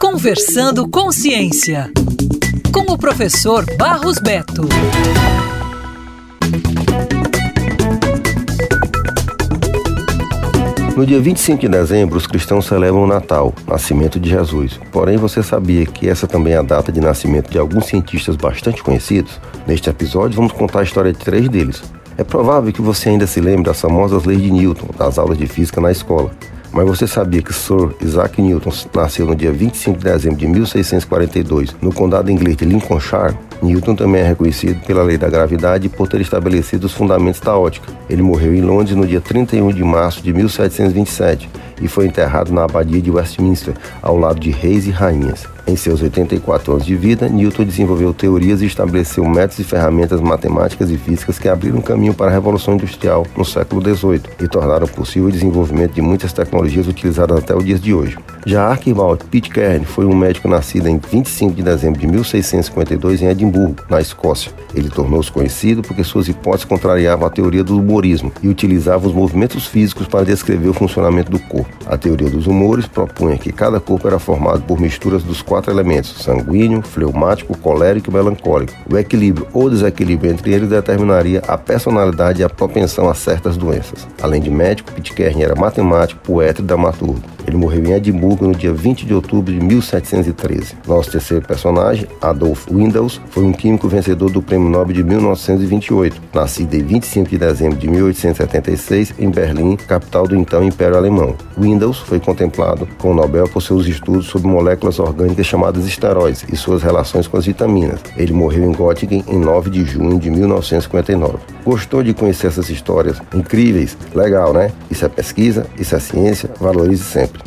Conversando com Ciência, com o professor Barros Beto. No dia 25 de dezembro, os cristãos celebram o Natal, nascimento de Jesus. Porém, você sabia que essa também é a data de nascimento de alguns cientistas bastante conhecidos? Neste episódio, vamos contar a história de três deles. É provável que você ainda se lembre das famosas leis de Newton, das aulas de física na escola. Mas você sabia que Sir Isaac Newton nasceu no dia 25 de dezembro de 1642, no condado inglês de Lincolnshire? Newton também é reconhecido pela lei da gravidade por ter estabelecido os fundamentos da ótica. Ele morreu em Londres no dia 31 de março de 1727 e foi enterrado na abadia de Westminster, ao lado de reis e rainhas. Em seus 84 anos de vida, Newton desenvolveu teorias e estabeleceu métodos e ferramentas matemáticas e físicas que abriram caminho para a Revolução Industrial no século XVIII e tornaram possível o desenvolvimento de muitas tecnologias utilizadas até os dias de hoje. Já Archibald Pitcairn foi um médico nascido em 25 de dezembro de 1652 em Edimburgo, na Escócia. Ele tornou-se conhecido porque suas hipóteses contrariavam a teoria do humorismo e utilizava os movimentos físicos para descrever o funcionamento do corpo. A teoria dos humores propunha que cada corpo era formado por misturas dos quatro elementos: sanguíneo, fleumático, colérico e melancólico. O equilíbrio ou desequilíbrio entre eles determinaria a personalidade e a propensão a certas doenças. Além de médico, Pitcairn era matemático, poeta e dramaturgo. Ele morreu em Edimburgo no dia 20 de outubro de 1713. Nosso terceiro personagem, Adolf Windaus, foi um químico vencedor do Prêmio Nobel de 1928, nascido em 25 de dezembro de 1876 em Berlim, capital do então Império Alemão. Windaus foi contemplado com o Nobel por seus estudos sobre moléculas orgânicas chamadas esteróides e suas relações com as vitaminas. Ele morreu em Göttingen em 9 de junho de 1959. Gostou de conhecer essas histórias incríveis? Legal, né? Isso é pesquisa, isso é ciência, valorize sempre.